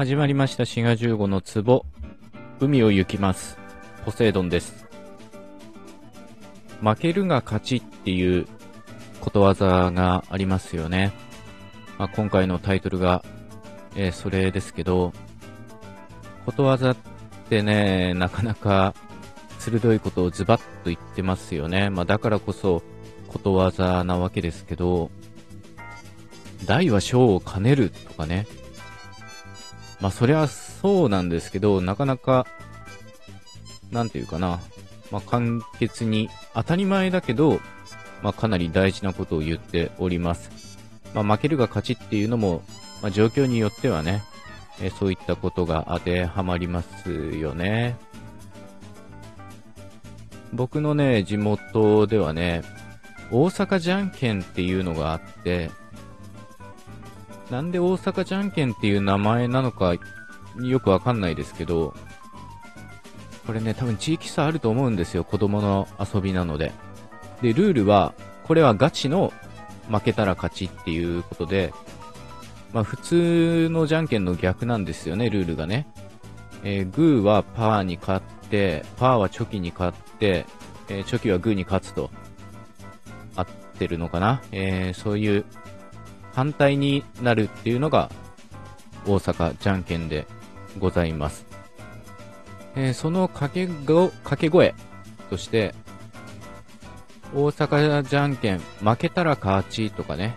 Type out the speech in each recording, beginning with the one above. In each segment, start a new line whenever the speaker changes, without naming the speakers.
始まりました。滋賀15の壺。海を行きます。ポセイドンです。負けるが勝ちっていうことわざがありますよね、まあ、今回のタイトルが、えー、それですけどことわざってねなかなか鋭いことをズバッと言ってますよね、まあ、だからこそことわざなわけですけど大は小を兼ねるとかね。まあそりゃそうなんですけど、なかなか、なんていうかな、まあ簡潔に当たり前だけど、まあかなり大事なことを言っております。まあ負けるが勝ちっていうのも、まあ状況によってはね、えそういったことが当てはまりますよね。僕のね、地元ではね、大阪じゃんけんっていうのがあって、なんで大阪じゃんけんっていう名前なのかよくわかんないですけど、これね、多分地域差あると思うんですよ。子供の遊びなので。で、ルールは、これはガチの負けたら勝ちっていうことで、まあ普通のじゃんけんの逆なんですよね、ルールがね。えー、グーはパーに勝って、パーはチョキに勝って、えー、チョキはグーに勝つと。合ってるのかなえー、そういう反対になるっていうのが大阪じゃんけんでございます。えー、その掛け掛け声として、大阪じゃんけん負けたら勝ちとかね、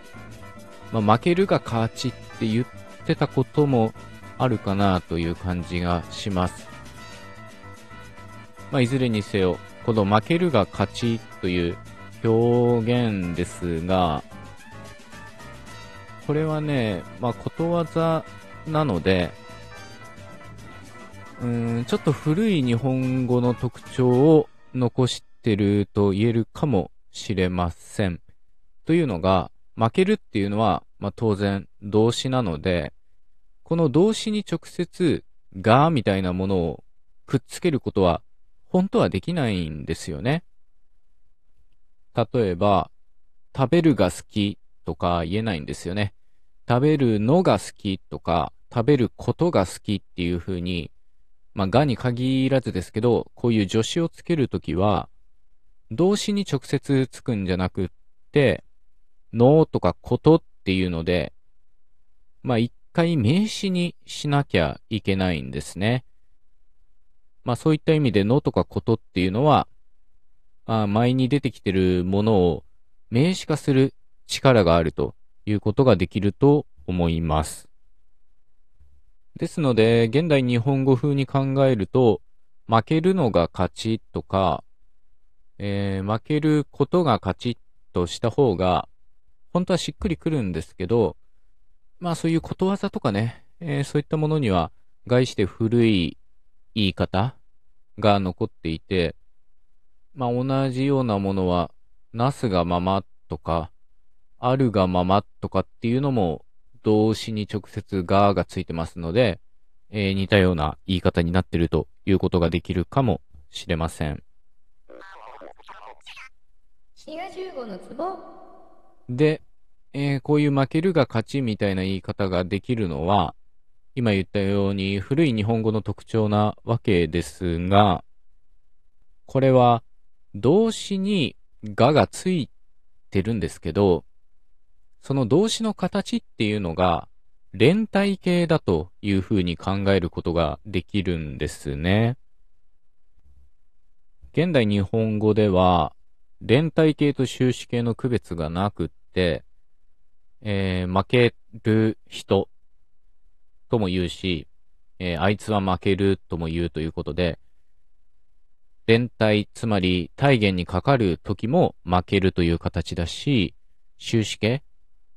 まあ、負けるが勝ちって言ってたこともあるかなという感じがします。まあ、いずれにせよ、この負けるが勝ちという表現ですが、これはね、まあ、ことわざなので、うーん、ちょっと古い日本語の特徴を残してると言えるかもしれません。というのが、負けるっていうのは、まあ、当然動詞なので、この動詞に直接がみたいなものをくっつけることは本当はできないんですよね。例えば、食べるが好きとか言えないんですよね。食べるのが好きとか、食べることが好きっていう風に、まあ、がに限らずですけど、こういう助詞をつけるときは、動詞に直接つくんじゃなくって、のとかことっていうので、まあ、一回名詞にしなきゃいけないんですね。まあ、そういった意味でのとかことっていうのは、まあ、前に出てきてるものを名詞化する力があるということができると思います。ですので、現代日本語風に考えると、負けるのが勝ちとか、えー、負けることが勝ちとした方が、本当はしっくりくるんですけど、まあそういうことわざとかね、えー、そういったものには、概して古い言い方が残っていて、まあ同じようなものは、なすがままとか、あるがままとかっていうのも動詞に直接ががついてますので、えー、似たような言い方になってるということができるかもしれません。で、えー、こういう負けるが勝ちみたいな言い方ができるのは、今言ったように古い日本語の特徴なわけですが、これは動詞にががついてるんですけど、その動詞の形っていうのが、連体形だというふうに考えることができるんですね。現代日本語では、連体形と終止形の区別がなくって、えー、負ける人とも言うし、えー、あいつは負けるとも言うということで、連体、つまり体言にかかる時も負けるという形だし、終止形、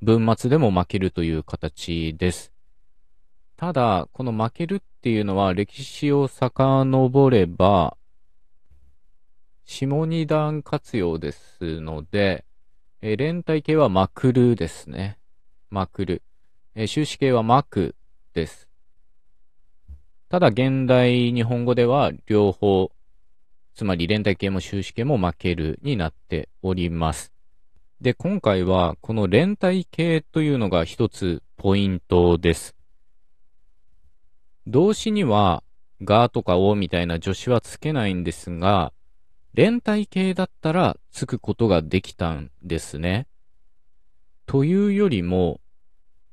文末でも負けるという形です。ただ、この負けるっていうのは歴史を遡れば、下二段活用ですので、え、連体形はまくるですね。まくる。え、終止形はまくです。ただ、現代日本語では両方、つまり連体形も終止形も負けるになっております。で、今回はこの連体形というのが一つポイントです。動詞には、がとかをみたいな助詞はつけないんですが、連体形だったらつくことができたんですね。というよりも、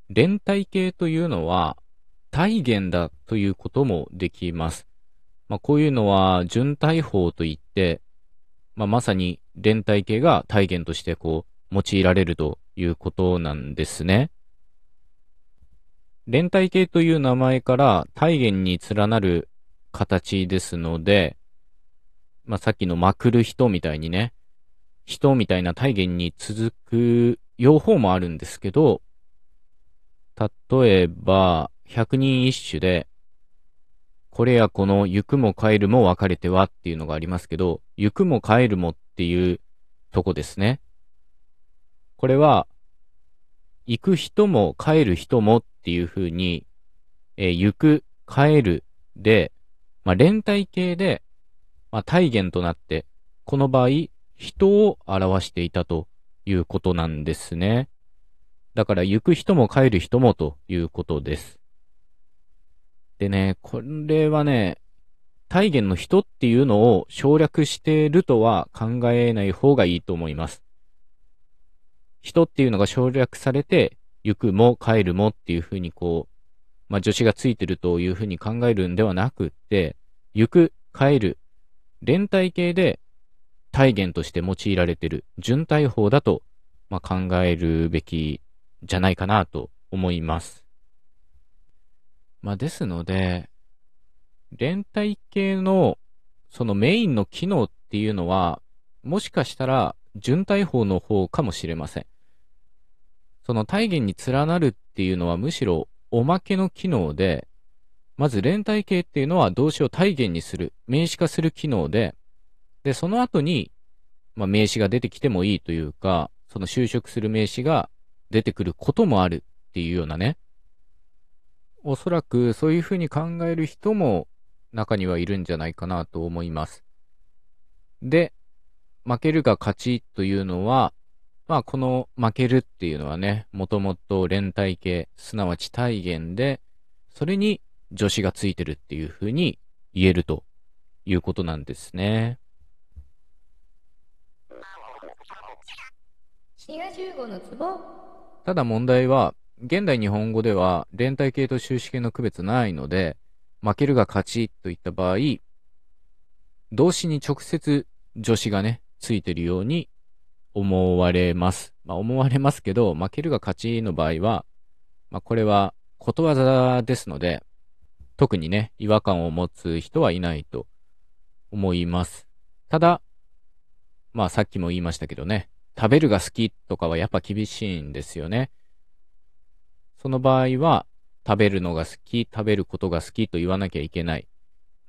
連体形というのは体言だということもできます。まあ、こういうのは準体法といって、まあ、まさに連体形が体言としてこう用いられるということなんですね。連体形という名前から体言に連なる形ですので、まあ、さっきのまくる人みたいにね、人みたいな体言に続く用法もあるんですけど、例えば、百人一首で、これやこの行くも帰るも分かれてはっていうのがありますけど、行くも帰るもっていうとこですね。これは、行く人も帰る人もっていう風に、えー、行く、帰るで、まあ、連体形で、まあ、体言となって、この場合、人を表していたということなんですね。だから、行く人も帰る人もということです。でね、これはね、体言の人っていうのを省略しているとは考えない方がいいと思います。人っていうのが省略されて、行くも帰るもっていうふうにこう、まあ、助詞がついてるというふうに考えるんではなくって、行く、帰る、連体形で体言として用いられてる準体法だと、まあ、考えるべきじゃないかなと思います。まあ、ですので、連体系のそのメインの機能っていうのは、もしかしたら準体法の方かもしれません。その体言に連なるっていうのはむしろおまけの機能で、まず連体系っていうのは動詞を体言にする、名詞化する機能で、で、その後に、まあ、名詞が出てきてもいいというか、その就職する名詞が出てくることもあるっていうようなね。おそらくそういうふうに考える人も中にはいるんじゃないかなと思います。で、負けるが勝ちというのは、まあこの負けるっていうのはね、もともと連体形、すなわち体言で、それに助詞がついてるっていうふうに言えるということなんですね。ただ問題は、現代日本語では連体形と終止形の区別ないので、負けるが勝ちといった場合、動詞に直接助詞がね、ついてるように思われます。まあ思われますけど、負けるが勝ちの場合は、まあこれはことわざですので、特にね、違和感を持つ人はいないと思います。ただ、まあさっきも言いましたけどね、食べるが好きとかはやっぱ厳しいんですよね。その場合は、食べるのが好き、食べることが好きと言わなきゃいけない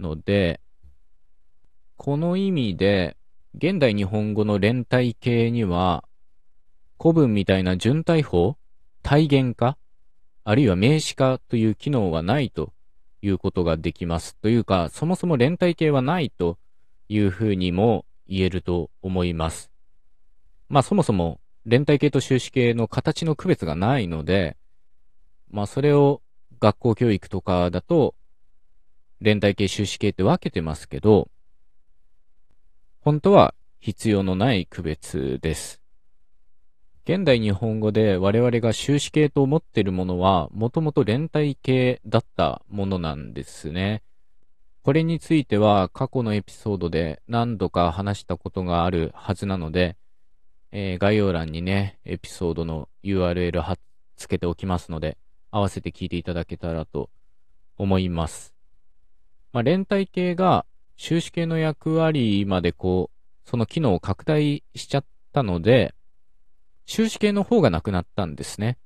ので、この意味で、現代日本語の連体形には、古文みたいな準体法、体言化、あるいは名詞化という機能はないということができます。というか、そもそも連体形はないというふうにも言えると思います。まあそもそも連帯形と終止形の形の区別がないので、まあそれを学校教育とかだと、連帯形終止形って分けてますけど、本当は必要のない区別です。現代日本語で我々が終止形と思っているものは、もともと連帯形だったものなんですね。これについては過去のエピソードで何度か話したことがあるはずなので、えー、概要欄にね、エピソードの URL 貼っつけておきますので、合わせて聞いていただけたらと思います。まあ、連帯系が収支系の役割までこう、その機能を拡大しちゃったので、収支系の方がなくなったんですね。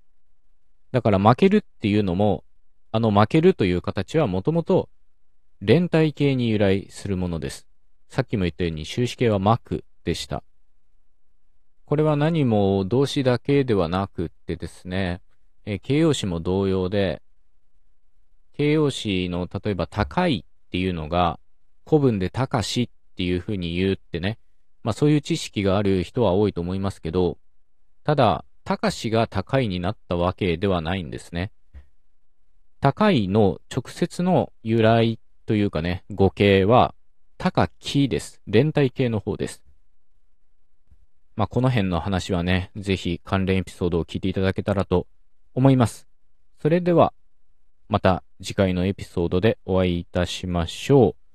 だから負けるっていうのも、あの負けるという形はもともと連帯系に由来するものです。さっきも言ったように収支系は巻くでした。これは何も動詞だけではなくってですね、え、形容詞も同様で、形容詞の例えば高いっていうのが古文で高しっていう風に言うってね、まあそういう知識がある人は多いと思いますけど、ただ、高しが高いになったわけではないんですね。高いの直接の由来というかね、語形は、高きです。連帯形の方です。まあ、この辺の話はね、ぜひ関連エピソードを聞いていただけたらと思います。それでは、また次回のエピソードでお会いいたしましょう。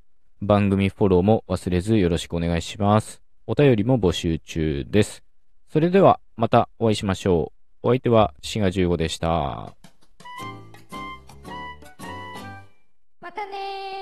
番組フォローも忘れずよろしくお願いします。お便りも募集中です。それではまたお会いしましょう。お相手はシガ15でした。
またね